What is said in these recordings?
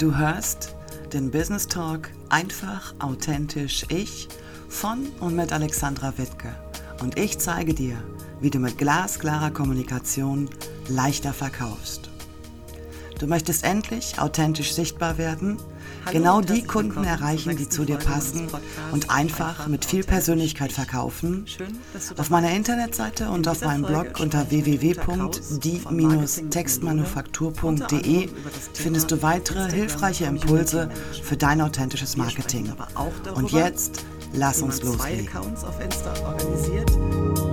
Du hörst den Business Talk einfach, authentisch ich von und mit Alexandra Wittke. Und ich zeige dir, wie du mit glasklarer Kommunikation leichter verkaufst. Du möchtest endlich authentisch sichtbar werden, genau die Kunden erreichen, die zu dir passen und einfach mit viel Persönlichkeit verkaufen. Auf meiner Internetseite und auf meinem Blog unter www.die-textmanufaktur.de findest du weitere hilfreiche Impulse für dein authentisches Marketing. Und jetzt lass uns loslegen.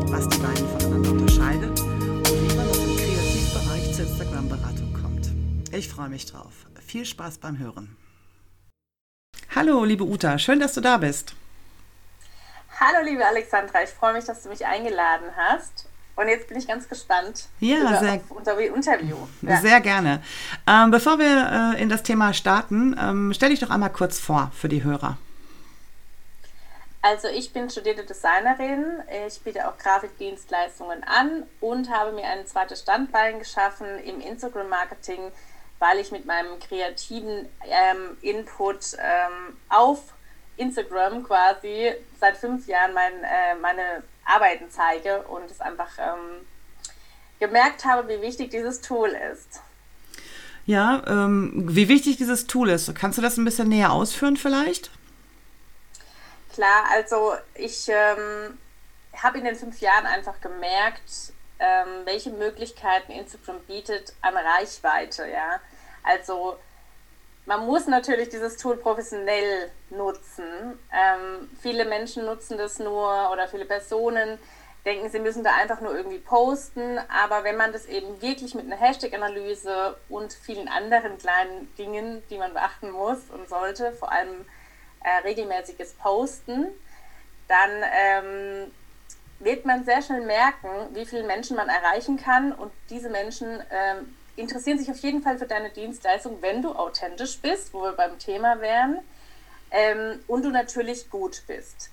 was die beiden voneinander unterscheidet und wie man aus dem Kreativbereich zur Instagram-Beratung kommt. Ich freue mich drauf. Viel Spaß beim Hören. Hallo, liebe Uta, schön, dass du da bist. Hallo, liebe Alexandra, ich freue mich, dass du mich eingeladen hast. Und jetzt bin ich ganz gespannt ja, über sehr, unser Interview. Ja. Sehr gerne. Ähm, bevor wir äh, in das Thema starten, ähm, stell dich doch einmal kurz vor für die Hörer. Also ich bin studierte Designerin, ich biete auch Grafikdienstleistungen an und habe mir ein zweites Standbein geschaffen im Instagram-Marketing weil ich mit meinem kreativen ähm, Input ähm, auf Instagram quasi seit fünf Jahren mein, äh, meine Arbeiten zeige und es einfach ähm, gemerkt habe, wie wichtig dieses Tool ist. Ja, ähm, wie wichtig dieses Tool ist. Kannst du das ein bisschen näher ausführen vielleicht? Klar, also ich ähm, habe in den fünf Jahren einfach gemerkt, ähm, welche Möglichkeiten Instagram bietet an Reichweite, ja. Also man muss natürlich dieses Tool professionell nutzen. Ähm, viele Menschen nutzen das nur oder viele Personen denken, sie müssen da einfach nur irgendwie posten. Aber wenn man das eben wirklich mit einer Hashtag-Analyse und vielen anderen kleinen Dingen, die man beachten muss und sollte, vor allem äh, regelmäßiges Posten, dann ähm, wird man sehr schnell merken, wie viele Menschen man erreichen kann und diese Menschen ähm, interessieren sich auf jeden Fall für deine Dienstleistung, wenn du authentisch bist, wo wir beim Thema wären, ähm, und du natürlich gut bist.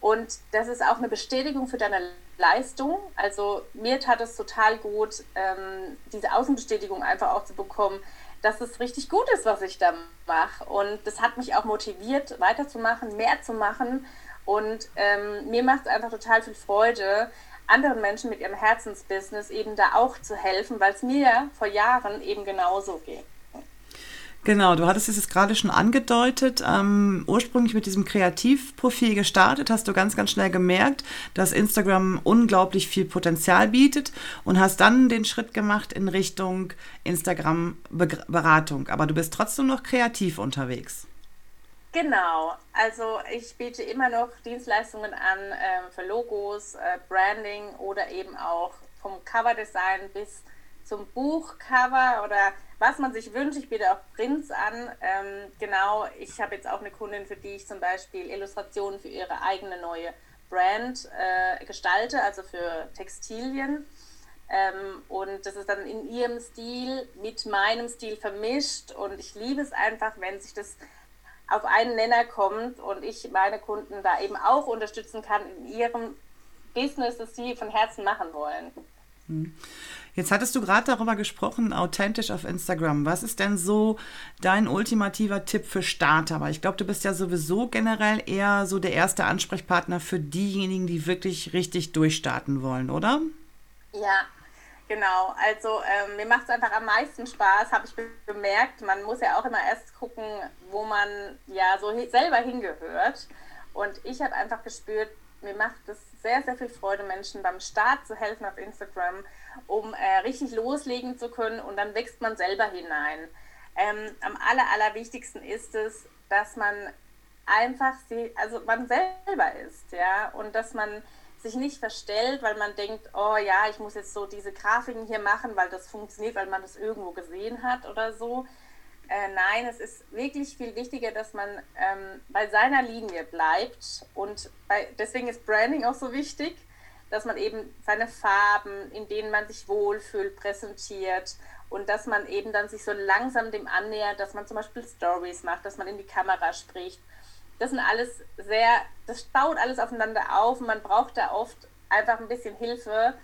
Und das ist auch eine Bestätigung für deine Leistung. Also mir tat es total gut, ähm, diese Außenbestätigung einfach auch zu bekommen, dass es richtig gut ist, was ich da mache. Und das hat mich auch motiviert, weiterzumachen, mehr zu machen. Und ähm, mir macht es einfach total viel Freude, anderen Menschen mit ihrem Herzensbusiness eben da auch zu helfen, weil es mir vor Jahren eben genauso ging. Genau, du hattest es jetzt gerade schon angedeutet. Ähm, ursprünglich mit diesem Kreativprofil gestartet, hast du ganz, ganz schnell gemerkt, dass Instagram unglaublich viel Potenzial bietet und hast dann den Schritt gemacht in Richtung Instagram-Beratung. Aber du bist trotzdem noch kreativ unterwegs. Genau, also ich biete immer noch Dienstleistungen an äh, für Logos, äh, Branding oder eben auch vom Coverdesign bis zum Buchcover oder was man sich wünscht. Ich biete auch Prints an. Ähm, genau, ich habe jetzt auch eine Kundin, für die ich zum Beispiel Illustrationen für ihre eigene neue Brand äh, gestalte, also für Textilien. Ähm, und das ist dann in ihrem Stil mit meinem Stil vermischt und ich liebe es einfach, wenn sich das auf einen Nenner kommt und ich meine Kunden da eben auch unterstützen kann in ihrem Business, das sie von Herzen machen wollen. Hm. Jetzt hattest du gerade darüber gesprochen, authentisch auf Instagram. Was ist denn so dein ultimativer Tipp für Starter? Aber ich glaube, du bist ja sowieso generell eher so der erste Ansprechpartner für diejenigen, die wirklich richtig durchstarten wollen, oder? Ja, Genau, also ähm, mir macht es einfach am meisten Spaß, habe ich bemerkt. Man muss ja auch immer erst gucken, wo man ja so selber hingehört. Und ich habe einfach gespürt, mir macht es sehr, sehr viel Freude, Menschen beim Start zu helfen auf Instagram, um äh, richtig loslegen zu können und dann wächst man selber hinein. Ähm, am aller, allerwichtigsten ist es, dass man einfach sie, also man selber ist, ja, und dass man sich nicht verstellt, weil man denkt, oh ja, ich muss jetzt so diese Grafiken hier machen, weil das funktioniert, weil man das irgendwo gesehen hat oder so. Äh, nein, es ist wirklich viel wichtiger, dass man ähm, bei seiner Linie bleibt und bei, deswegen ist Branding auch so wichtig, dass man eben seine Farben, in denen man sich wohlfühlt, präsentiert und dass man eben dann sich so langsam dem annähert, dass man zum Beispiel Stories macht, dass man in die Kamera spricht das sind alles sehr, das baut alles aufeinander auf und man braucht da oft einfach ein bisschen Hilfe.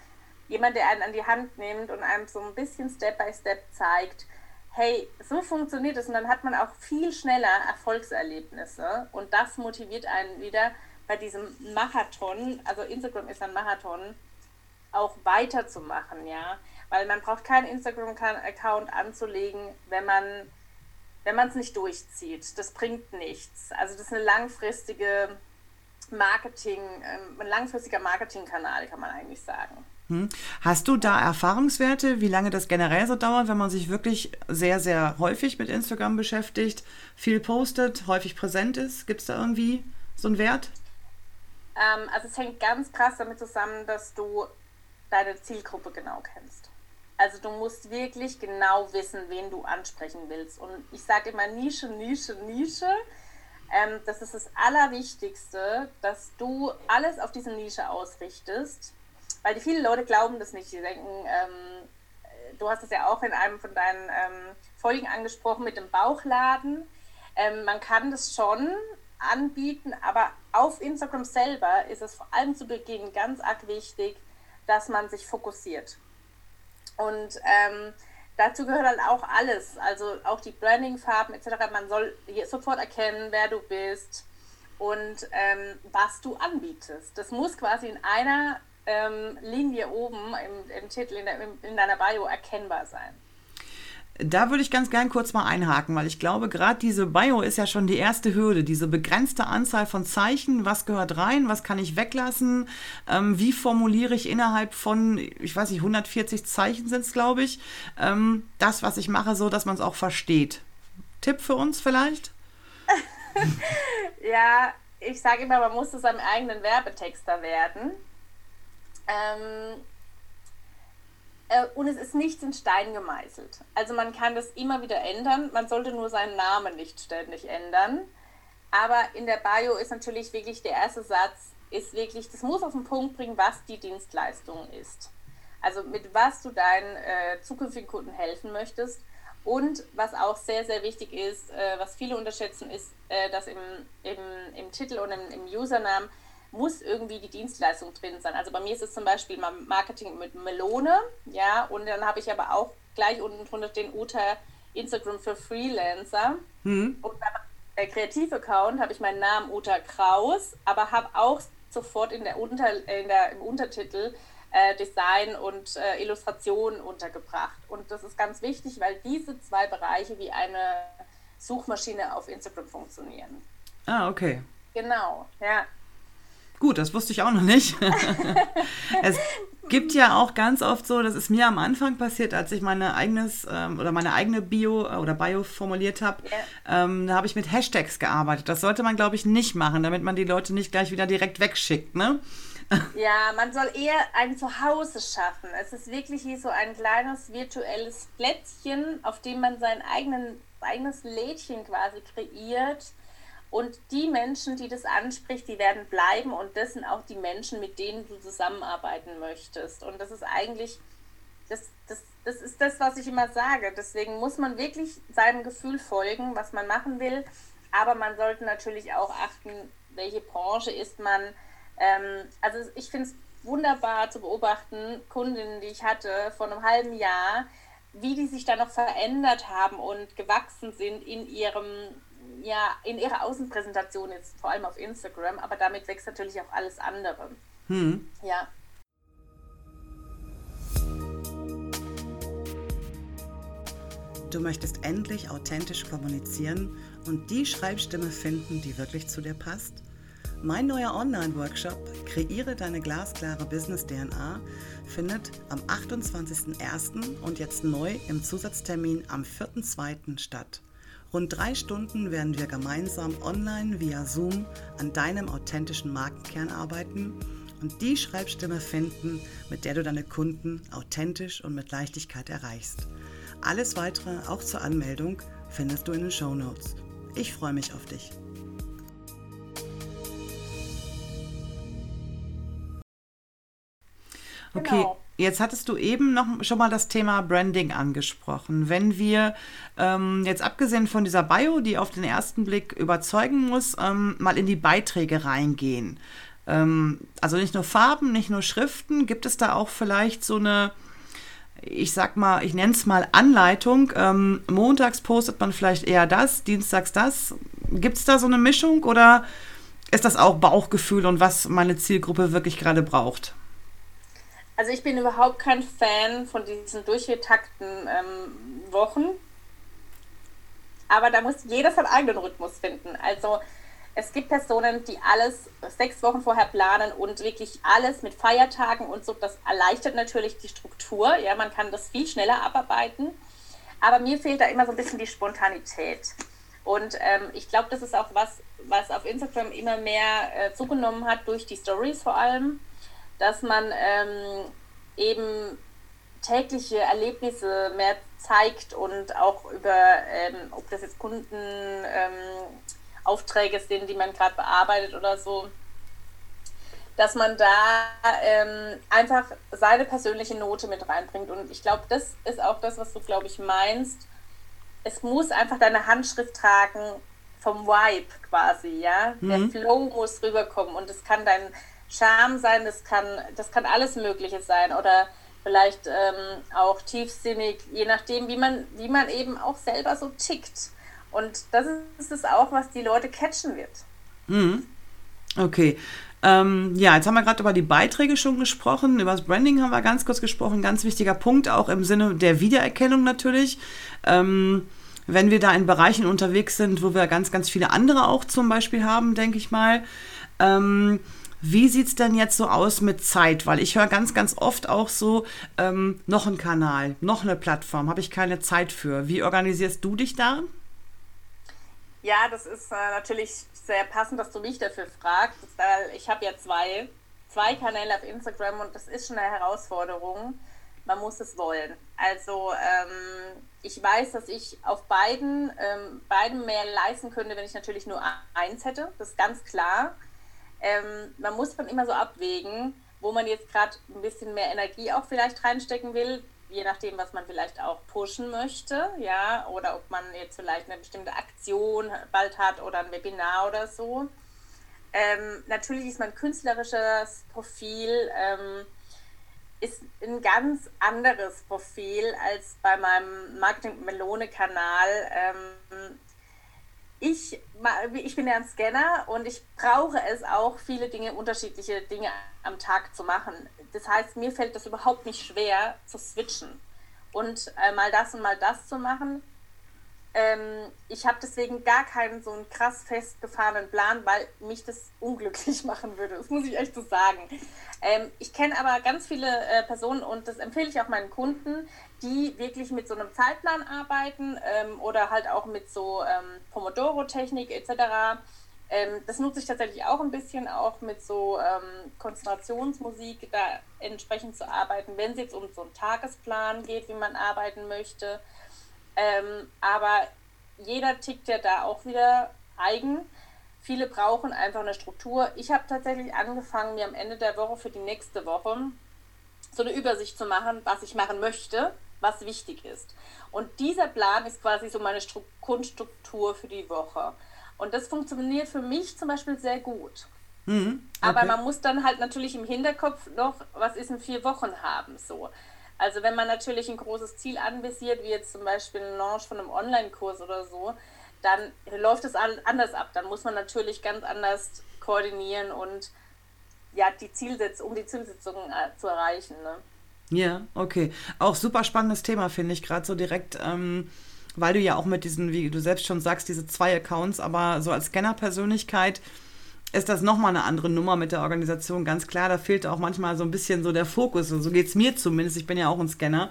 Jemand, der einen an die Hand nimmt und einem so ein bisschen Step by Step zeigt, hey, so funktioniert es und dann hat man auch viel schneller Erfolgserlebnisse. Und das motiviert einen wieder bei diesem Marathon, also Instagram ist ein Marathon, auch weiterzumachen, ja, weil man braucht keinen Instagram-Account anzulegen, wenn man wenn man es nicht durchzieht. Das bringt nichts. Also das ist eine langfristige Marketing, ähm, ein langfristiger Marketingkanal, kann man eigentlich sagen. Hm. Hast du da Erfahrungswerte, wie lange das generell so dauert, wenn man sich wirklich sehr, sehr häufig mit Instagram beschäftigt, viel postet, häufig präsent ist? Gibt es da irgendwie so einen Wert? Ähm, also es hängt ganz krass damit zusammen, dass du deine Zielgruppe genau kennst. Also du musst wirklich genau wissen, wen du ansprechen willst. Und ich sage immer Nische, Nische, Nische. Ähm, das ist das Allerwichtigste, dass du alles auf diese Nische ausrichtest weil die viele Leute glauben das nicht. Die denken, ähm, du hast es ja auch in einem von deinen ähm, Folgen angesprochen mit dem Bauchladen. Ähm, man kann das schon anbieten, aber auf Instagram selber ist es vor allem zu Beginn ganz arg wichtig, dass man sich fokussiert. Und ähm, dazu gehört halt auch alles, also auch die Branding-Farben etc. Man soll sofort erkennen, wer du bist und ähm, was du anbietest. Das muss quasi in einer ähm, Linie oben im, im Titel, in, der, in deiner Bio erkennbar sein. Da würde ich ganz gern kurz mal einhaken, weil ich glaube, gerade diese Bio ist ja schon die erste Hürde, diese begrenzte Anzahl von Zeichen, was gehört rein, was kann ich weglassen, ähm, wie formuliere ich innerhalb von, ich weiß nicht, 140 Zeichen sind es, glaube ich, ähm, das, was ich mache, so, dass man es auch versteht. Tipp für uns vielleicht? ja, ich sage immer, man muss zu seinem eigenen Werbetexter werden. Ähm, äh, und es ist nichts in Stein gemeißelt. Also man kann das immer wieder ändern. Man sollte nur seinen Namen nicht ständig ändern. Aber in der Bio ist natürlich wirklich der erste Satz, ist wirklich, das muss auf den Punkt bringen, was die Dienstleistung ist. Also mit was du deinen äh, zukünftigen Kunden helfen möchtest. Und was auch sehr, sehr wichtig ist, äh, was viele unterschätzen, ist, äh, dass im, im, im Titel und im, im Usernamen muss irgendwie die Dienstleistung drin sein. Also bei mir ist es zum Beispiel Marketing mit Melone, ja, und dann habe ich aber auch gleich unten drunter den Uta Instagram für Freelancer. Mhm. Und beim Kreativ-Account habe ich meinen Namen Uta Kraus, aber habe auch sofort in der Unter, in der, im Untertitel äh, Design und äh, Illustration untergebracht. Und das ist ganz wichtig, weil diese zwei Bereiche wie eine Suchmaschine auf Instagram funktionieren. Ah, okay. Genau, ja. Gut, das wusste ich auch noch nicht. es gibt ja auch ganz oft so, das ist mir am Anfang passiert, als ich meine eigenes ähm, oder meine eigene Bio äh, oder Bio formuliert habe, yeah. ähm, da habe ich mit Hashtags gearbeitet. Das sollte man, glaube ich, nicht machen, damit man die Leute nicht gleich wieder direkt wegschickt, ne? Ja, man soll eher ein Zuhause schaffen. Es ist wirklich wie so ein kleines virtuelles Plätzchen, auf dem man sein eigenen, eigenes Lädchen quasi kreiert und die Menschen, die das anspricht, die werden bleiben und das sind auch die Menschen, mit denen du zusammenarbeiten möchtest. Und das ist eigentlich, das, das, das ist das, was ich immer sage. Deswegen muss man wirklich seinem Gefühl folgen, was man machen will. Aber man sollte natürlich auch achten, welche Branche ist man. Ähm, also ich finde es wunderbar zu beobachten, Kundinnen, die ich hatte vor einem halben Jahr, wie die sich da noch verändert haben und gewachsen sind in ihrem ja in ihrer Außenpräsentation jetzt vor allem auf Instagram, aber damit wächst natürlich auch alles andere. Hm. Ja. Du möchtest endlich authentisch kommunizieren und die Schreibstimme finden, die wirklich zu dir passt? Mein neuer Online-Workshop Kreiere deine glasklare Business-DNA findet am 28.01. und jetzt neu im Zusatztermin am 4.02. statt. Rund drei Stunden werden wir gemeinsam online via Zoom an deinem authentischen Markenkern arbeiten und die Schreibstimme finden, mit der du deine Kunden authentisch und mit Leichtigkeit erreichst. Alles weitere, auch zur Anmeldung, findest du in den Show Notes. Ich freue mich auf dich. Okay, genau. Jetzt hattest du eben noch schon mal das Thema Branding angesprochen. Wenn wir ähm, jetzt abgesehen von dieser Bio, die auf den ersten Blick überzeugen muss, ähm, mal in die Beiträge reingehen. Ähm, also nicht nur Farben, nicht nur Schriften, gibt es da auch vielleicht so eine, ich sag mal, ich nenne es mal Anleitung. Ähm, montags postet man vielleicht eher das, dienstags das. Gibt es da so eine Mischung oder ist das auch Bauchgefühl und was meine Zielgruppe wirklich gerade braucht? Also ich bin überhaupt kein Fan von diesen durchgetakten ähm, Wochen. Aber da muss jeder seinen eigenen Rhythmus finden. Also es gibt Personen, die alles sechs Wochen vorher planen und wirklich alles mit Feiertagen und so. Das erleichtert natürlich die Struktur. Ja, man kann das viel schneller abarbeiten. Aber mir fehlt da immer so ein bisschen die Spontanität. Und ähm, ich glaube, das ist auch was, was auf Instagram immer mehr äh, zugenommen hat, durch die Stories vor allem, dass man ähm, eben tägliche Erlebnisse mehr zeigt und auch über, ähm, ob das jetzt Kunden ähm, sind, die man gerade bearbeitet oder so, dass man da ähm, einfach seine persönliche Note mit reinbringt. Und ich glaube, das ist auch das, was du, glaube ich, meinst. Es muss einfach deine Handschrift tragen vom Vibe quasi, ja. Mhm. Der Flow muss rüberkommen und es kann dein Charme sein, das kann, das kann alles Mögliche sein oder vielleicht ähm, auch tiefsinnig, je nachdem, wie man, wie man eben auch selber so tickt. Und das ist es auch, was die Leute catchen wird. Mhm. Okay. Ähm, ja, jetzt haben wir gerade über die Beiträge schon gesprochen, über das Branding haben wir ganz kurz gesprochen. Ganz wichtiger Punkt, auch im Sinne der Wiedererkennung natürlich. Ähm, wenn wir da in Bereichen unterwegs sind, wo wir ganz, ganz viele andere auch zum Beispiel haben, denke ich mal. Ähm, wie sieht es denn jetzt so aus mit Zeit? Weil ich höre ganz, ganz oft auch so, ähm, noch ein Kanal, noch eine Plattform, habe ich keine Zeit für. Wie organisierst du dich da? Ja, das ist äh, natürlich sehr passend, dass du mich dafür fragst, weil ich habe ja zwei, zwei Kanäle auf Instagram und das ist schon eine Herausforderung. Man muss es wollen. Also ähm, ich weiß, dass ich auf beiden, ähm, beiden mehr leisten könnte, wenn ich natürlich nur eins hätte. Das ist ganz klar. Ähm, man muss dann immer so abwägen, wo man jetzt gerade ein bisschen mehr Energie auch vielleicht reinstecken will je nachdem, was man vielleicht auch pushen möchte, ja, oder ob man jetzt vielleicht eine bestimmte Aktion bald hat oder ein Webinar oder so. Ähm, natürlich ist mein künstlerisches Profil ähm, ist ein ganz anderes Profil als bei meinem Marketing Melone Kanal. Ähm, ich, ich bin ja ein Scanner und ich brauche es auch, viele Dinge, unterschiedliche Dinge am Tag zu machen. Das heißt, mir fällt das überhaupt nicht schwer zu switchen und äh, mal das und mal das zu machen. Ähm, ich habe deswegen gar keinen so einen krass festgefahrenen Plan, weil mich das unglücklich machen würde. Das muss ich echt so sagen. Ähm, ich kenne aber ganz viele äh, Personen und das empfehle ich auch meinen Kunden, die wirklich mit so einem Zeitplan arbeiten ähm, oder halt auch mit so ähm, Pomodoro-Technik etc. Ähm, das nutze ich tatsächlich auch ein bisschen, auch mit so ähm, Konzentrationsmusik da entsprechend zu arbeiten, wenn es jetzt um so einen Tagesplan geht, wie man arbeiten möchte. Ähm, aber jeder tickt ja da auch wieder eigen. Viele brauchen einfach eine Struktur. Ich habe tatsächlich angefangen, mir am Ende der Woche für die nächste Woche so eine Übersicht zu machen, was ich machen möchte was wichtig ist. Und dieser Plan ist quasi so meine Stru Grundstruktur für die Woche. Und das funktioniert für mich zum Beispiel sehr gut. Mhm, okay. Aber man muss dann halt natürlich im Hinterkopf noch, was ist in vier Wochen haben, so. Also wenn man natürlich ein großes Ziel anvisiert, wie jetzt zum Beispiel ein Launch von einem Online-Kurs oder so, dann läuft es anders ab. Dann muss man natürlich ganz anders koordinieren und ja, die Zielsetzung, um die Zielsetzung äh, zu erreichen. Ne? Ja, okay. Auch super spannendes Thema, finde ich, gerade so direkt, ähm, weil du ja auch mit diesen, wie du selbst schon sagst, diese zwei Accounts, aber so als Scanner-Persönlichkeit ist das nochmal eine andere Nummer mit der Organisation. Ganz klar, da fehlt auch manchmal so ein bisschen so der Fokus. Und so geht es mir zumindest. Ich bin ja auch ein Scanner.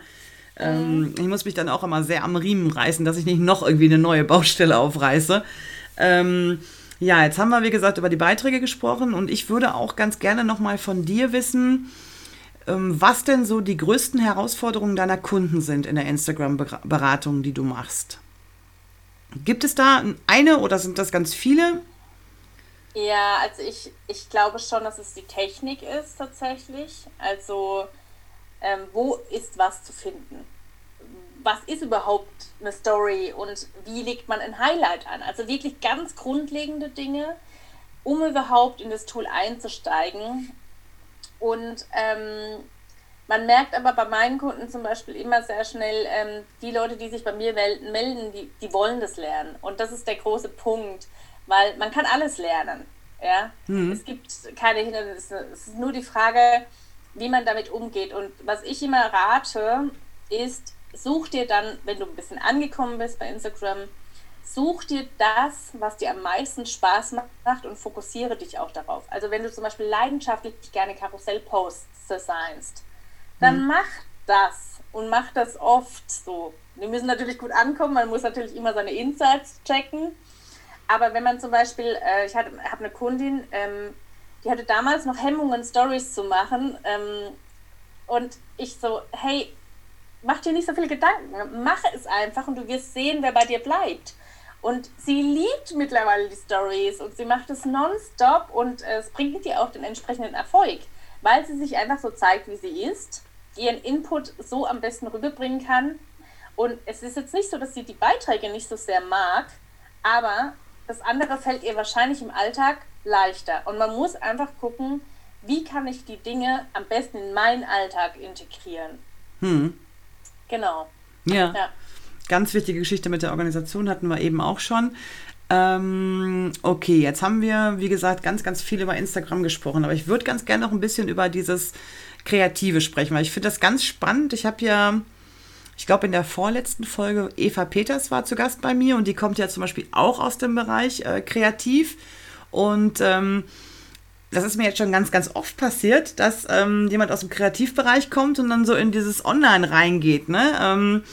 Ähm, mhm. ich muss mich dann auch immer sehr am Riemen reißen, dass ich nicht noch irgendwie eine neue Baustelle aufreiße. Ähm, ja, jetzt haben wir, wie gesagt, über die Beiträge gesprochen und ich würde auch ganz gerne nochmal von dir wissen, was denn so die größten Herausforderungen deiner Kunden sind in der Instagram-Beratung, die du machst. Gibt es da eine oder sind das ganz viele? Ja, also ich, ich glaube schon, dass es die Technik ist tatsächlich. Also ähm, wo ist was zu finden? Was ist überhaupt eine Story und wie legt man ein Highlight an? Also wirklich ganz grundlegende Dinge, um überhaupt in das Tool einzusteigen und ähm, Man merkt aber bei meinen Kunden zum Beispiel immer sehr schnell, ähm, die Leute, die sich bei mir melden, die, die wollen das lernen. Und das ist der große Punkt, weil man kann alles lernen. Ja? Mhm. Es gibt keine Hindernisse. Es ist nur die Frage, wie man damit umgeht. Und was ich immer rate, ist, such dir dann, wenn du ein bisschen angekommen bist bei Instagram, such dir das, was dir am meisten Spaß macht und fokussiere dich auch darauf. Also wenn du zum Beispiel leidenschaftlich gerne Karussellposts designst, dann mhm. mach das und mach das oft so. Die müssen natürlich gut ankommen, man muss natürlich immer seine Insights checken. Aber wenn man zum Beispiel, äh, ich habe eine Kundin, ähm, die hatte damals noch Hemmungen, Stories zu machen. Ähm, und ich so, hey, mach dir nicht so viele Gedanken, mach es einfach und du wirst sehen, wer bei dir bleibt. Und sie liebt mittlerweile die Stories und sie macht es nonstop und es bringt ihr auch den entsprechenden Erfolg, weil sie sich einfach so zeigt, wie sie ist, ihren Input so am besten rüberbringen kann. Und es ist jetzt nicht so, dass sie die Beiträge nicht so sehr mag, aber das andere fällt ihr wahrscheinlich im Alltag leichter. Und man muss einfach gucken, wie kann ich die Dinge am besten in meinen Alltag integrieren. Hm. Genau. Ja. ja. Ganz wichtige Geschichte mit der Organisation hatten wir eben auch schon. Ähm, okay, jetzt haben wir, wie gesagt, ganz, ganz viel über Instagram gesprochen, aber ich würde ganz gerne noch ein bisschen über dieses Kreative sprechen, weil ich finde das ganz spannend. Ich habe ja, ich glaube, in der vorletzten Folge Eva Peters war zu Gast bei mir und die kommt ja zum Beispiel auch aus dem Bereich äh, Kreativ. Und ähm, das ist mir jetzt schon ganz, ganz oft passiert, dass ähm, jemand aus dem Kreativbereich kommt und dann so in dieses Online reingeht. Ne? Ähm,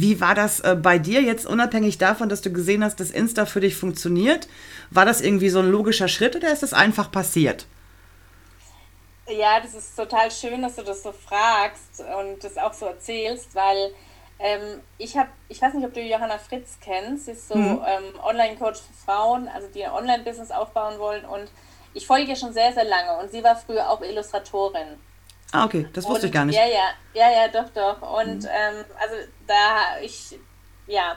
wie war das äh, bei dir jetzt, unabhängig davon, dass du gesehen hast, dass Insta für dich funktioniert? War das irgendwie so ein logischer Schritt oder ist das einfach passiert? Ja, das ist total schön, dass du das so fragst und das auch so erzählst, weil ähm, ich habe, ich weiß nicht, ob du Johanna Fritz kennst, sie ist so mhm. ähm, Online-Coach für Frauen, also die ein Online-Business aufbauen wollen und ich folge ihr schon sehr, sehr lange und sie war früher auch Illustratorin. Ah, okay, das wusste und, ich gar nicht. Ja, ja, ja, ja, doch, doch. Und mhm. ähm, also da ich, ja,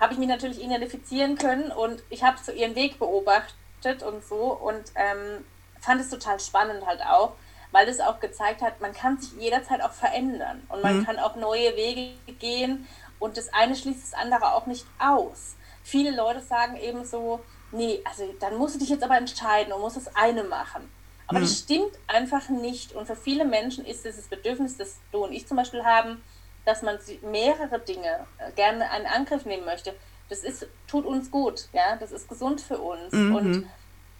habe ich mich natürlich identifizieren können und ich habe so ihren Weg beobachtet und so und ähm, fand es total spannend halt auch, weil es auch gezeigt hat, man kann sich jederzeit auch verändern und man mhm. kann auch neue Wege gehen und das eine schließt das andere auch nicht aus. Viele Leute sagen eben so, nee, also dann musst du dich jetzt aber entscheiden und musst das eine machen. Aber mhm. das stimmt einfach nicht. Und für viele Menschen ist dieses Bedürfnis, das du und ich zum Beispiel haben, dass man mehrere Dinge äh, gerne einen Angriff nehmen möchte. Das ist, tut uns gut, ja, das ist gesund für uns. Mhm. Und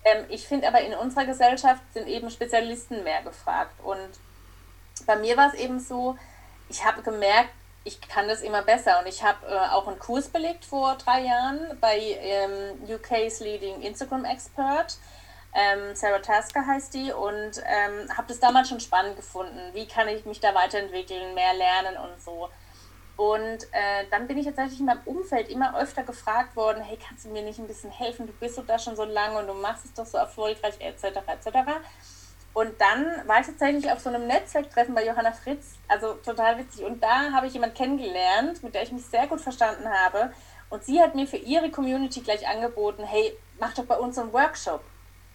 ähm, ich finde aber in unserer Gesellschaft sind eben Spezialisten mehr gefragt. Und bei mir war es eben so, ich habe gemerkt, ich kann das immer besser. Und ich habe äh, auch einen Kurs belegt vor drei Jahren bei ähm, UK's Leading Instagram Expert. Ähm, Sarah Tasker heißt die und ähm, habe das damals schon spannend gefunden. Wie kann ich mich da weiterentwickeln, mehr lernen und so. Und äh, dann bin ich tatsächlich in meinem Umfeld immer öfter gefragt worden, hey, kannst du mir nicht ein bisschen helfen? Du bist doch da schon so lange und du machst es doch so erfolgreich, etc., etc. Und dann war ich tatsächlich auf so einem Netzwerktreffen bei Johanna Fritz, also total witzig. Und da habe ich jemanden kennengelernt, mit der ich mich sehr gut verstanden habe. Und sie hat mir für ihre Community gleich angeboten, hey, mach doch bei uns einen Workshop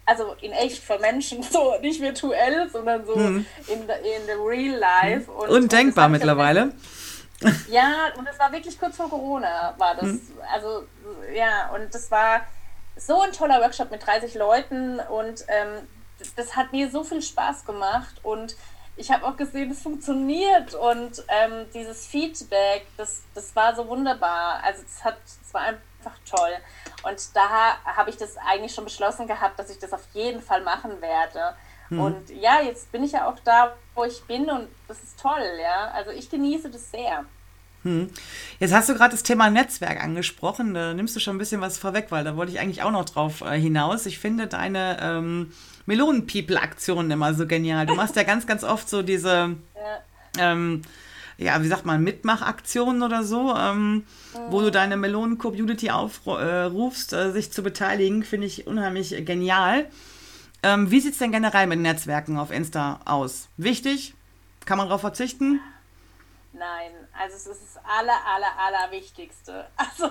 also in echt von Menschen, so nicht virtuell, sondern so hm. in, in the real life. Und, Undenkbar und mittlerweile. Ja, und es war wirklich kurz vor Corona, war das. Hm. Also, ja, und das war so ein toller Workshop mit 30 Leuten und ähm, das hat mir so viel Spaß gemacht und ich habe auch gesehen, es funktioniert und ähm, dieses Feedback, das, das war so wunderbar. Also es hat, es war einfach toll. Und da habe ich das eigentlich schon beschlossen gehabt, dass ich das auf jeden Fall machen werde. Hm. Und ja, jetzt bin ich ja auch da, wo ich bin und das ist toll, ja. Also ich genieße das sehr. Hm. Jetzt hast du gerade das Thema Netzwerk angesprochen. Da nimmst du schon ein bisschen was vorweg, weil da wollte ich eigentlich auch noch drauf äh, hinaus. Ich finde deine ähm, Melonen-People-Aktionen immer so genial. Du machst ja ganz, ganz oft so diese. Ja. Ähm, ja, wie sagt man, Mitmachaktionen oder so, ähm, mhm. wo du deine Melonen-Community aufrufst, äh, äh, sich zu beteiligen, finde ich unheimlich genial. Ähm, wie sieht es denn generell mit Netzwerken auf Insta aus? Wichtig? Kann man darauf verzichten? Nein, also es ist das aller, aller, aller Wichtigste. Also,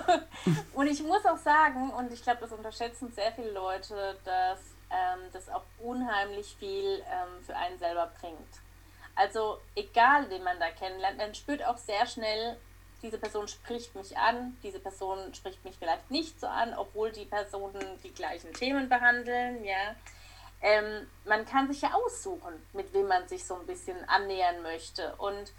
und ich muss auch sagen, und ich glaube, das unterschätzen sehr viele Leute, dass ähm, das auch unheimlich viel ähm, für einen selber bringt. Also egal, wen man da kennenlernt, man spürt auch sehr schnell, diese Person spricht mich an, diese Person spricht mich vielleicht nicht so an, obwohl die Personen die gleichen Themen behandeln, ja. Ähm, man kann sich ja aussuchen, mit wem man sich so ein bisschen annähern möchte. Und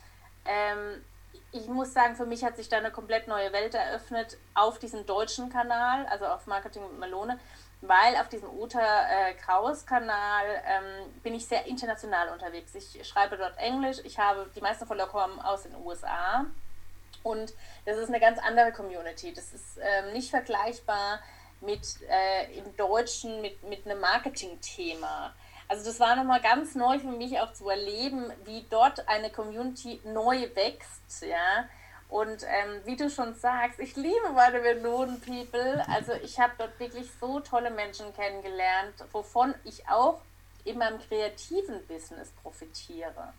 ähm, ich muss sagen, für mich hat sich da eine komplett neue Welt eröffnet auf diesem deutschen Kanal, also auf Marketing mit Melone, weil auf diesem Uta äh, Kraus Kanal ähm, bin ich sehr international unterwegs. Ich schreibe dort Englisch, ich habe die meisten Follower kommen aus den USA und das ist eine ganz andere Community. Das ist ähm, nicht vergleichbar mit äh, im Deutschen, mit, mit einem Marketing-Thema. Also das war nochmal ganz neu für mich auch zu erleben, wie dort eine Community neu wächst, ja. Und ähm, wie du schon sagst, ich liebe meine Melonen-People. Also ich habe dort wirklich so tolle Menschen kennengelernt, wovon ich auch in meinem kreativen Business profitiere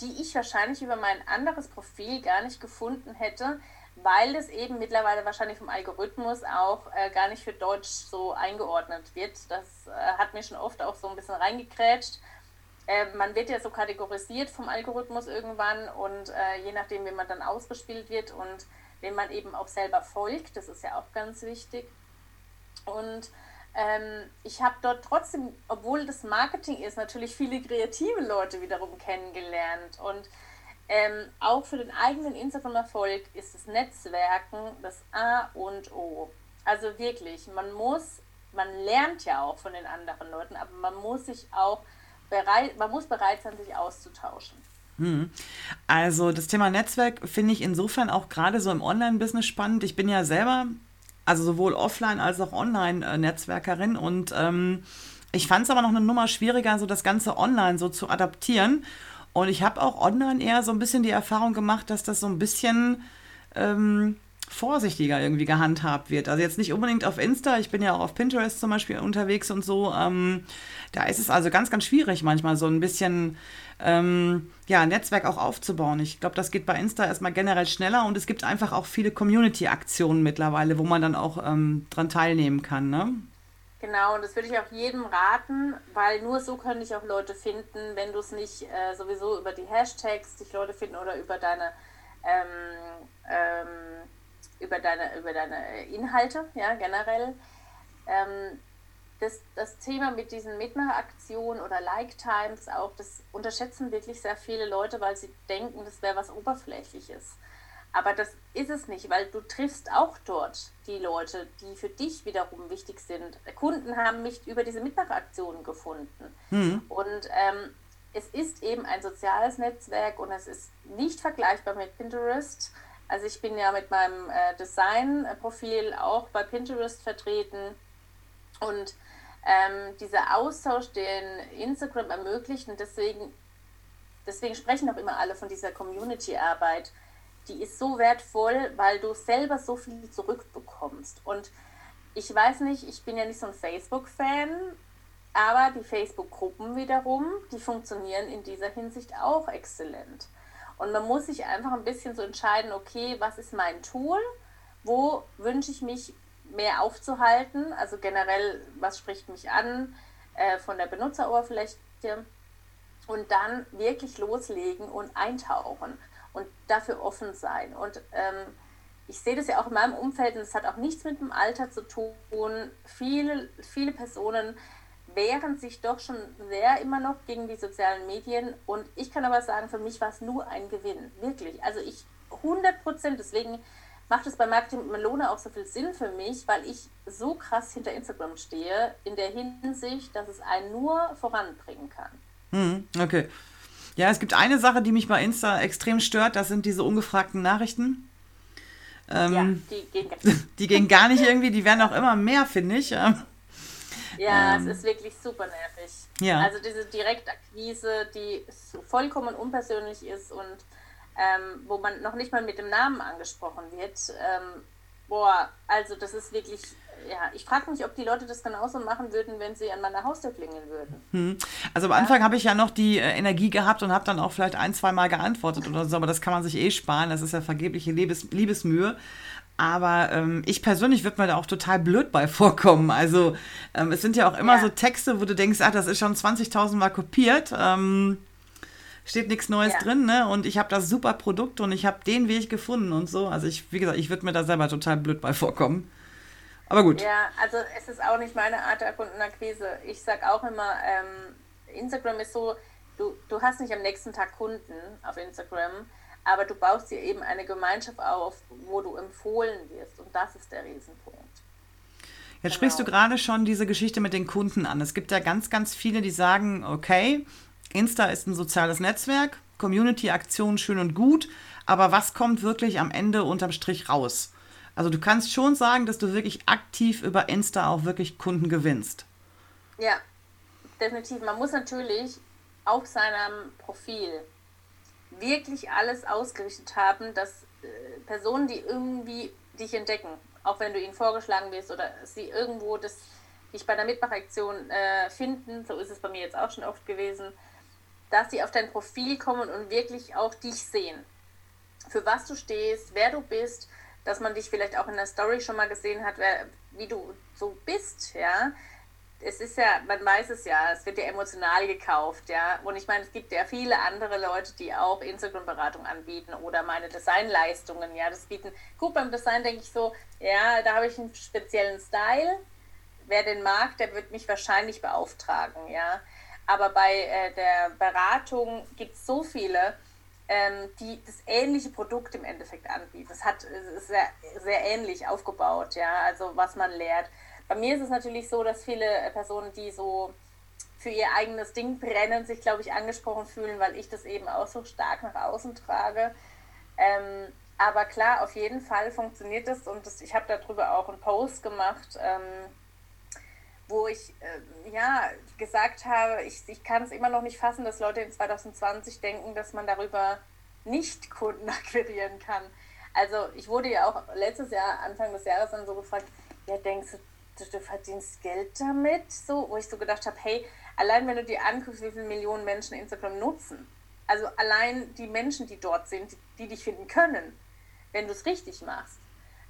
die ich wahrscheinlich über mein anderes Profil gar nicht gefunden hätte, weil das eben mittlerweile wahrscheinlich vom Algorithmus auch äh, gar nicht für Deutsch so eingeordnet wird. Das äh, hat mir schon oft auch so ein bisschen reingekrätscht. Äh, man wird ja so kategorisiert vom Algorithmus irgendwann und äh, je nachdem, wie man dann ausgespielt wird und wenn man eben auch selber folgt, das ist ja auch ganz wichtig. Und ähm, ich habe dort trotzdem, obwohl das Marketing ist, natürlich viele kreative Leute wiederum kennengelernt. Und ähm, auch für den eigenen Instagram-Erfolg ist das Netzwerken das A und O. Also wirklich, man muss, man lernt ja auch von den anderen Leuten, aber man muss sich auch bereit, man muss bereit sein, sich auszutauschen. Hm. Also das Thema Netzwerk finde ich insofern auch gerade so im Online-Business spannend. Ich bin ja selber also sowohl offline als auch online äh, und ähm, ich fand es aber noch eine Nummer schwieriger, so das Ganze online so zu adaptieren. Und ich habe auch online eher so ein bisschen die Erfahrung gemacht, dass das so ein bisschen ähm, vorsichtiger irgendwie gehandhabt wird. Also jetzt nicht unbedingt auf Insta, ich bin ja auch auf Pinterest zum Beispiel unterwegs und so. Ähm, da ist es also ganz, ganz schwierig manchmal so ein bisschen ähm, ja, Netzwerk auch aufzubauen. Ich glaube, das geht bei Insta erstmal generell schneller und es gibt einfach auch viele Community-Aktionen mittlerweile, wo man dann auch ähm, dran teilnehmen kann. Ne? Genau, und das würde ich auch jedem raten, weil nur so können dich auch Leute finden, wenn du es nicht äh, sowieso über die Hashtags dich Leute finden oder über deine ähm, ähm, über deine über deine Inhalte, ja generell. Ähm, das, das Thema mit diesen Mitmachaktionen oder Like-Times auch, das unterschätzen wirklich sehr viele Leute, weil sie denken, das wäre was Oberflächliches. Aber das ist es nicht, weil du triffst auch dort die Leute, die für dich wiederum wichtig sind. Kunden haben mich über diese Mitmachaktionen gefunden. Mhm. Und ähm, es ist eben ein soziales Netzwerk und es ist nicht vergleichbar mit Pinterest. Also ich bin ja mit meinem äh, Design-Profil auch bei Pinterest vertreten und ähm, dieser Austausch, den Instagram ermöglicht. Und deswegen, deswegen sprechen auch immer alle von dieser Community-Arbeit. Die ist so wertvoll, weil du selber so viel zurückbekommst. Und ich weiß nicht, ich bin ja nicht so ein Facebook-Fan, aber die Facebook-Gruppen wiederum, die funktionieren in dieser Hinsicht auch exzellent. Und man muss sich einfach ein bisschen so entscheiden, okay, was ist mein Tool? Wo wünsche ich mich mehr aufzuhalten. Also generell, was spricht mich an äh, von der Benutzeroberfläche und dann wirklich loslegen und eintauchen und dafür offen sein. Und ähm, ich sehe das ja auch in meinem Umfeld und es hat auch nichts mit dem Alter zu tun. Viele, viele Personen wehren sich doch schon sehr immer noch gegen die sozialen Medien und ich kann aber sagen, für mich war es nur ein Gewinn, wirklich. Also ich 100 Prozent, deswegen macht es bei Marketing mit Melone auch so viel Sinn für mich, weil ich so krass hinter Instagram stehe, in der Hinsicht, dass es einen nur voranbringen kann. Hm, okay. Ja, es gibt eine Sache, die mich bei Insta extrem stört, das sind diese ungefragten Nachrichten. Ähm, ja, die gehen, gar nicht. die gehen gar nicht irgendwie, die werden auch immer mehr, finde ich. Ja, ähm, es ist wirklich super nervig. Ja. Also diese Direktakquise, die vollkommen unpersönlich ist und ähm, wo man noch nicht mal mit dem Namen angesprochen wird. Ähm, boah, also das ist wirklich, ja, ich frage mich, ob die Leute das genauso machen würden, wenn sie an meiner Haustür klingeln würden. Hm. Also am Anfang habe ich ja noch die äh, Energie gehabt und habe dann auch vielleicht ein, zwei Mal geantwortet oder so, aber das kann man sich eh sparen, das ist ja vergebliche Liebes Liebesmühe. Aber ähm, ich persönlich würde mir da auch total blöd bei vorkommen. Also ähm, es sind ja auch immer ja. so Texte, wo du denkst, ah, das ist schon 20.000 Mal kopiert. Ähm, steht nichts Neues ja. drin, ne? Und ich habe das super Produkt und ich habe den Weg gefunden und so. Also ich, wie gesagt, ich würde mir da selber total blöd bei vorkommen. Aber gut. Ja, also es ist auch nicht meine Art der Kundenakquise. Ich sage auch immer, ähm, Instagram ist so, du, du hast nicht am nächsten Tag Kunden auf Instagram, aber du baust dir eben eine Gemeinschaft auf, wo du empfohlen wirst. Und das ist der Riesenpunkt. Jetzt genau. sprichst du gerade schon diese Geschichte mit den Kunden an. Es gibt ja ganz, ganz viele, die sagen, okay, Insta ist ein soziales Netzwerk, Community-Aktion schön und gut, aber was kommt wirklich am Ende unterm Strich raus? Also du kannst schon sagen, dass du wirklich aktiv über Insta auch wirklich Kunden gewinnst. Ja, definitiv. Man muss natürlich auf seinem Profil wirklich alles ausgerichtet haben, dass äh, Personen, die irgendwie dich entdecken, auch wenn du ihnen vorgeschlagen wirst oder sie irgendwo das dich bei der Mitmachaktion äh, finden, so ist es bei mir jetzt auch schon oft gewesen, dass sie auf dein Profil kommen und wirklich auch dich sehen. Für was du stehst, wer du bist, dass man dich vielleicht auch in der Story schon mal gesehen hat, wer, wie du so bist, ja es ist ja, man weiß es ja, es wird ja emotional gekauft, ja. Und ich meine, es gibt ja viele andere Leute, die auch Instagram-Beratung anbieten oder meine Designleistungen, ja, das bieten. Gut, beim Design denke ich so, ja, da habe ich einen speziellen Style. Wer den mag, der wird mich wahrscheinlich beauftragen, ja. Aber bei äh, der Beratung gibt es so viele, ähm, die das ähnliche Produkt im Endeffekt anbieten. Das hat ist sehr, sehr ähnlich aufgebaut, ja, also was man lehrt. Bei mir ist es natürlich so, dass viele äh, Personen, die so für ihr eigenes Ding brennen, sich, glaube ich, angesprochen fühlen, weil ich das eben auch so stark nach außen trage. Ähm, aber klar, auf jeden Fall funktioniert das und das, ich habe darüber auch einen Post gemacht, ähm, wo ich äh, ja gesagt habe, ich, ich kann es immer noch nicht fassen, dass Leute in 2020 denken, dass man darüber nicht Kunden akquirieren kann. Also ich wurde ja auch letztes Jahr, Anfang des Jahres dann so gefragt, ja, denkst du, du, du verdienst Geld damit, so, wo ich so gedacht habe, hey, allein wenn du dir anguckst, wie viele Millionen Menschen Instagram nutzen, also allein die Menschen, die dort sind, die, die dich finden können, wenn du es richtig machst,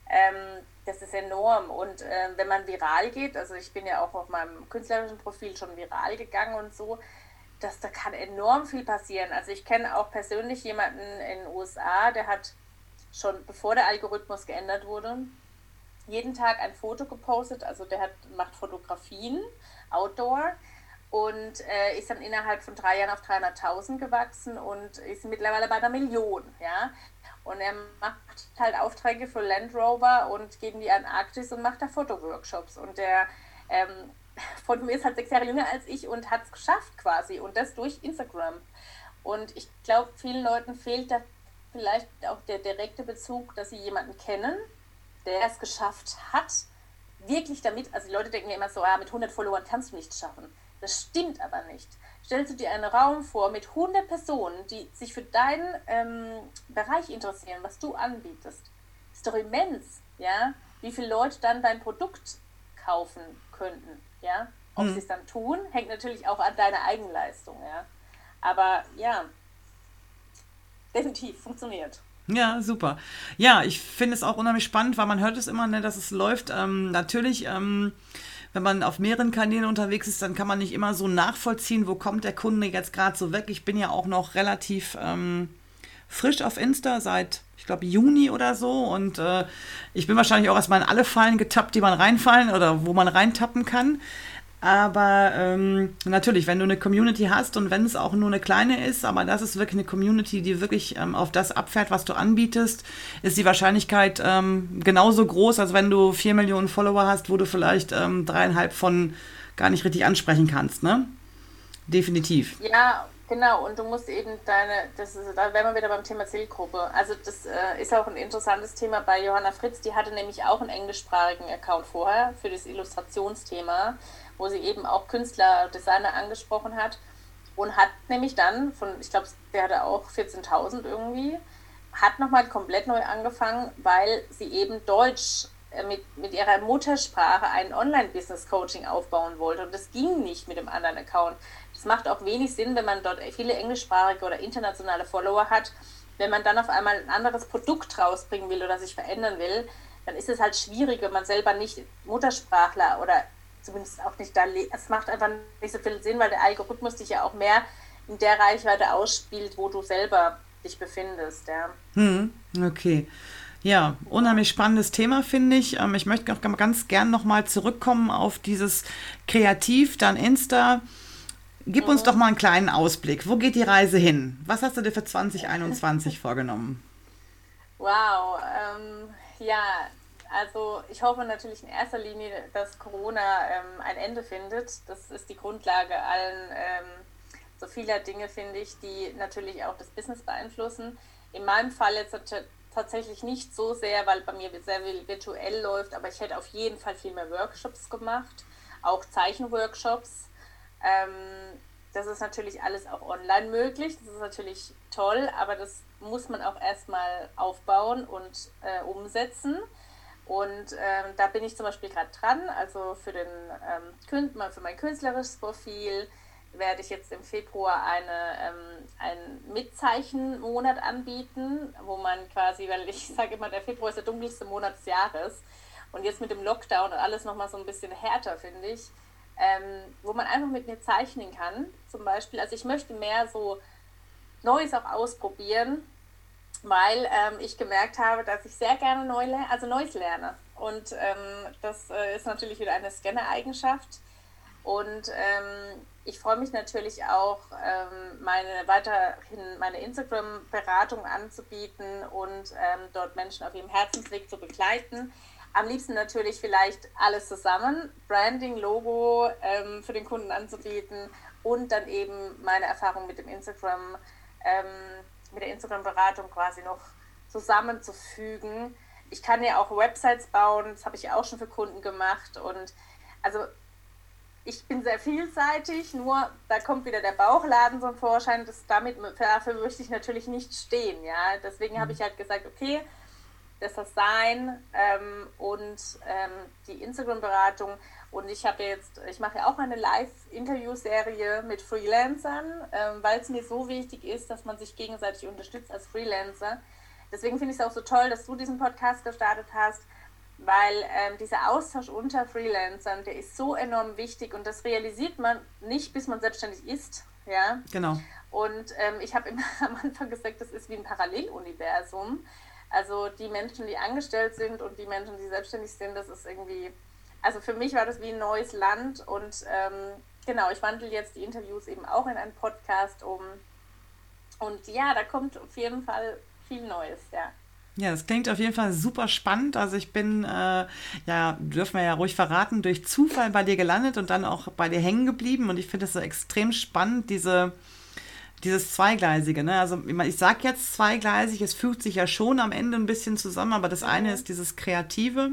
ähm, das ist enorm. Und äh, wenn man viral geht, also ich bin ja auch auf meinem künstlerischen Profil schon viral gegangen und so, dass da kann enorm viel passieren. Also ich kenne auch persönlich jemanden in den USA, der hat schon bevor der Algorithmus geändert wurde, jeden Tag ein Foto gepostet. Also der hat, macht Fotografien, Outdoor und äh, ist dann innerhalb von drei Jahren auf 300.000 gewachsen und ist mittlerweile bei einer Million. Ja? Und er macht halt Aufträge für Land Rover und geben die an Arktis und macht da Fotoworkshops. Und der ähm, von mir ist halt sechs Jahre jünger als ich und hat es geschafft quasi. Und das durch Instagram. Und ich glaube, vielen Leuten fehlt da vielleicht auch der direkte Bezug, dass sie jemanden kennen, der es geschafft hat, wirklich damit, also die Leute denken ja immer so, ja, mit 100 Followern kannst du nichts schaffen. Das stimmt aber nicht. Stellst du dir einen Raum vor mit 100 Personen, die sich für deinen ähm, Bereich interessieren, was du anbietest. Ist doch immens, ja, wie viele Leute dann dein Produkt kaufen könnten, ja. Ob hm. sie es dann tun, hängt natürlich auch an deiner Eigenleistung, ja. Aber ja, definitiv funktioniert. Ja, super. Ja, ich finde es auch unheimlich spannend, weil man hört es immer, ne, dass es läuft. Ähm, natürlich, ähm, wenn man auf mehreren Kanälen unterwegs ist, dann kann man nicht immer so nachvollziehen, wo kommt der Kunde jetzt gerade so weg. Ich bin ja auch noch relativ ähm, frisch auf Insta seit, ich glaube, Juni oder so. Und äh, ich bin wahrscheinlich auch erstmal in alle Fallen getappt, die man reinfallen oder wo man reintappen kann. Aber ähm, natürlich, wenn du eine Community hast und wenn es auch nur eine kleine ist, aber das ist wirklich eine Community, die wirklich ähm, auf das abfährt, was du anbietest, ist die Wahrscheinlichkeit ähm, genauso groß, als wenn du vier Millionen Follower hast, wo du vielleicht ähm, dreieinhalb von gar nicht richtig ansprechen kannst, ne? Definitiv. Ja, genau. Und du musst eben deine, das ist, da wären wir wieder beim Thema Zielgruppe. Also das äh, ist auch ein interessantes Thema bei Johanna Fritz. Die hatte nämlich auch einen englischsprachigen Account vorher für das Illustrationsthema wo sie eben auch Künstler, Designer angesprochen hat und hat nämlich dann von, ich glaube, der hatte auch 14.000 irgendwie, hat nochmal komplett neu angefangen, weil sie eben Deutsch äh, mit, mit ihrer Muttersprache ein Online-Business-Coaching aufbauen wollte. Und das ging nicht mit dem anderen Account. Das macht auch wenig Sinn, wenn man dort viele englischsprachige oder internationale Follower hat. Wenn man dann auf einmal ein anderes Produkt rausbringen will oder sich verändern will, dann ist es halt schwierig, wenn man selber nicht Muttersprachler oder zumindest auch nicht da, es macht einfach nicht so viel Sinn, weil der Algorithmus dich ja auch mehr in der Reichweite ausspielt, wo du selber dich befindest. Ja. Hm, okay. Ja, unheimlich spannendes Thema, finde ich. Ähm, ich möchte auch ganz gern nochmal zurückkommen auf dieses Kreativ, dann Insta. Gib uns doch mal einen kleinen Ausblick. Wo geht die Reise hin? Was hast du dir für 2021 vorgenommen? Wow, ähm, ja, also ich hoffe natürlich in erster Linie, dass Corona ähm, ein Ende findet. Das ist die Grundlage allen ähm, so vieler Dinge, finde ich, die natürlich auch das Business beeinflussen. In meinem Fall jetzt tatsächlich nicht so sehr, weil bei mir sehr viel virtuell läuft, aber ich hätte auf jeden Fall viel mehr Workshops gemacht, auch Zeichenworkshops. Ähm, das ist natürlich alles auch online möglich, das ist natürlich toll, aber das muss man auch erstmal aufbauen und äh, umsetzen. Und ähm, da bin ich zum Beispiel gerade dran, also für, den, ähm, für mein künstlerisches Profil werde ich jetzt im Februar eine, ähm, einen Mitzeichenmonat anbieten, wo man quasi, weil ich sage immer, der Februar ist der dunkelste Monat des Jahres. Und jetzt mit dem Lockdown und alles nochmal so ein bisschen härter, finde ich, ähm, wo man einfach mit mir zeichnen kann. Zum Beispiel, also ich möchte mehr so Neues auch ausprobieren, weil ähm, ich gemerkt habe, dass ich sehr gerne neu also Neues lerne. Und ähm, das äh, ist natürlich wieder eine Scanner-Eigenschaft. Und ähm, ich freue mich natürlich auch, ähm, meine weiterhin meine Instagram-Beratung anzubieten und ähm, dort Menschen auf ihrem Herzensweg zu begleiten. Am liebsten natürlich vielleicht alles zusammen, Branding, Logo ähm, für den Kunden anzubieten und dann eben meine Erfahrung mit dem Instagram, ähm, mit der Instagram-Beratung quasi noch zusammenzufügen. Ich kann ja auch Websites bauen, das habe ich auch schon für Kunden gemacht und also ich bin sehr vielseitig, nur da kommt wieder der Bauchladen zum Vorschein. Das, damit, dafür möchte ich natürlich nicht stehen. Ja? Deswegen habe mhm. ich halt gesagt, okay, das soll sein ähm, und ähm, die Instagram-Beratung. Und ich habe jetzt, ich mache ja auch eine Live-Interview-Serie mit Freelancern, ähm, weil es mir so wichtig ist, dass man sich gegenseitig unterstützt als Freelancer. Deswegen finde ich es auch so toll, dass du diesen Podcast gestartet hast weil ähm, dieser Austausch unter Freelancern, der ist so enorm wichtig und das realisiert man nicht, bis man selbstständig ist. Ja? Genau. Und ähm, ich habe immer am Anfang gesagt, das ist wie ein Paralleluniversum. Also die Menschen, die angestellt sind und die Menschen, die selbstständig sind, das ist irgendwie, also für mich war das wie ein neues Land und ähm, genau, ich wandle jetzt die Interviews eben auch in einen Podcast um. Und ja, da kommt auf jeden Fall viel Neues, ja. Ja, das klingt auf jeden Fall super spannend. Also ich bin, äh, ja, dürfen wir ja ruhig verraten, durch Zufall bei dir gelandet und dann auch bei dir hängen geblieben. Und ich finde es so extrem spannend, diese, dieses Zweigleisige. Ne? Also ich sage jetzt zweigleisig, es fügt sich ja schon am Ende ein bisschen zusammen, aber das eine ist dieses Kreative,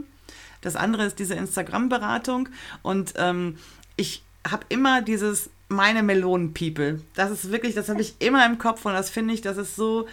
das andere ist diese Instagram-Beratung. Und ähm, ich habe immer dieses meine Melonen-People. Das ist wirklich, das habe ich immer im Kopf und das finde ich, das ist so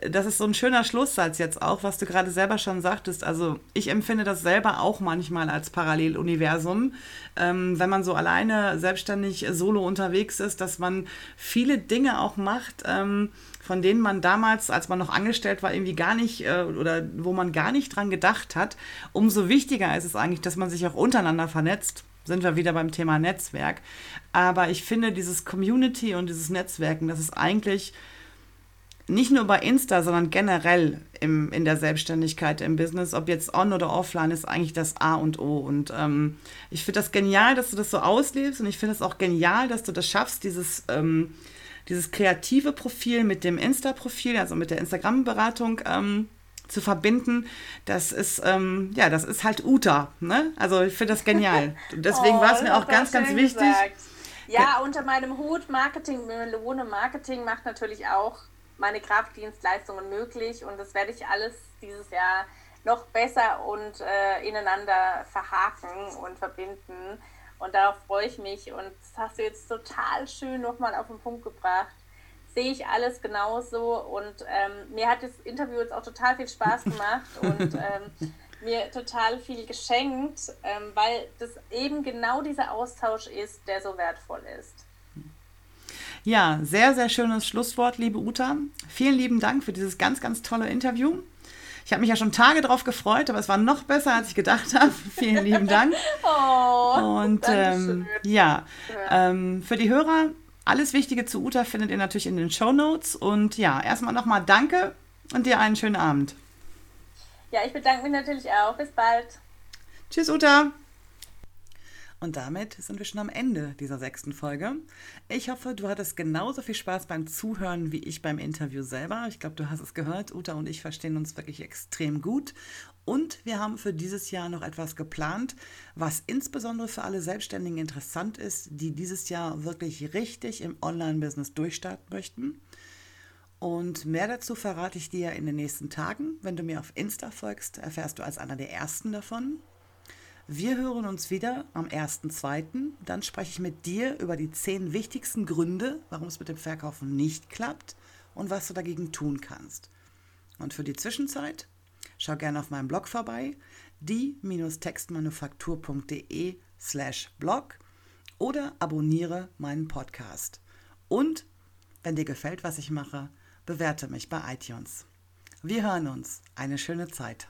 das ist so ein schöner Schlusssatz jetzt auch, was du gerade selber schon sagtest. Also ich empfinde das selber auch manchmal als Paralleluniversum, ähm, wenn man so alleine selbstständig solo unterwegs ist, dass man viele Dinge auch macht, ähm, von denen man damals, als man noch angestellt war, irgendwie gar nicht äh, oder wo man gar nicht dran gedacht hat. Umso wichtiger ist es eigentlich, dass man sich auch untereinander vernetzt sind wir wieder beim Thema Netzwerk. Aber ich finde, dieses Community und dieses Netzwerken, das ist eigentlich nicht nur bei Insta, sondern generell im, in der Selbstständigkeit, im Business, ob jetzt on oder offline, ist eigentlich das A und O. Und ähm, ich finde das genial, dass du das so auslebst und ich finde es auch genial, dass du das schaffst, dieses, ähm, dieses kreative Profil mit dem Insta-Profil, also mit der Instagram-Beratung ähm, zu verbinden. Das ist, ähm, ja, das ist halt Uta. Ne? Also ich finde das genial. Deswegen oh, war es mir auch ganz, ganz wichtig. Gesagt. Ja, unter meinem Hut Marketing, Melone Marketing macht natürlich auch meine Kraftdienstleistungen möglich und das werde ich alles dieses Jahr noch besser und äh, ineinander verhaken und verbinden. Und darauf freue ich mich. Und das hast du jetzt total schön nochmal auf den Punkt gebracht. Sehe ich alles genauso. Und ähm, mir hat das Interview jetzt auch total viel Spaß gemacht und ähm, mir total viel geschenkt, ähm, weil das eben genau dieser Austausch ist, der so wertvoll ist. Ja, sehr, sehr schönes Schlusswort, liebe Uta. Vielen lieben Dank für dieses ganz, ganz tolle Interview. Ich habe mich ja schon Tage darauf gefreut, aber es war noch besser, als ich gedacht habe. Vielen lieben Dank. oh, Und ähm, ja, ähm, für die Hörer, Alles Wichtige zu Uta findet ihr natürlich in den Show Notes. Und ja, erstmal nochmal danke und dir einen schönen Abend. Ja, ich bedanke mich natürlich auch. Bis bald. Tschüss, Uta. Und damit sind wir schon am Ende dieser sechsten Folge. Ich hoffe, du hattest genauso viel Spaß beim Zuhören wie ich beim Interview selber. Ich glaube, du hast es gehört. Uta und ich verstehen uns wirklich extrem gut. Und wir haben für dieses Jahr noch etwas geplant, was insbesondere für alle Selbstständigen interessant ist, die dieses Jahr wirklich richtig im Online-Business durchstarten möchten. Und mehr dazu verrate ich dir in den nächsten Tagen. Wenn du mir auf Insta folgst, erfährst du als einer der ersten davon. Wir hören uns wieder am 1.2. Dann spreche ich mit dir über die zehn wichtigsten Gründe, warum es mit dem Verkaufen nicht klappt und was du dagegen tun kannst. Und für die Zwischenzeit schau gerne auf meinem Blog vorbei, die-textmanufaktur.de slash blog oder abonniere meinen Podcast. Und wenn dir gefällt, was ich mache, bewerte mich bei iTunes. Wir hören uns. Eine schöne Zeit.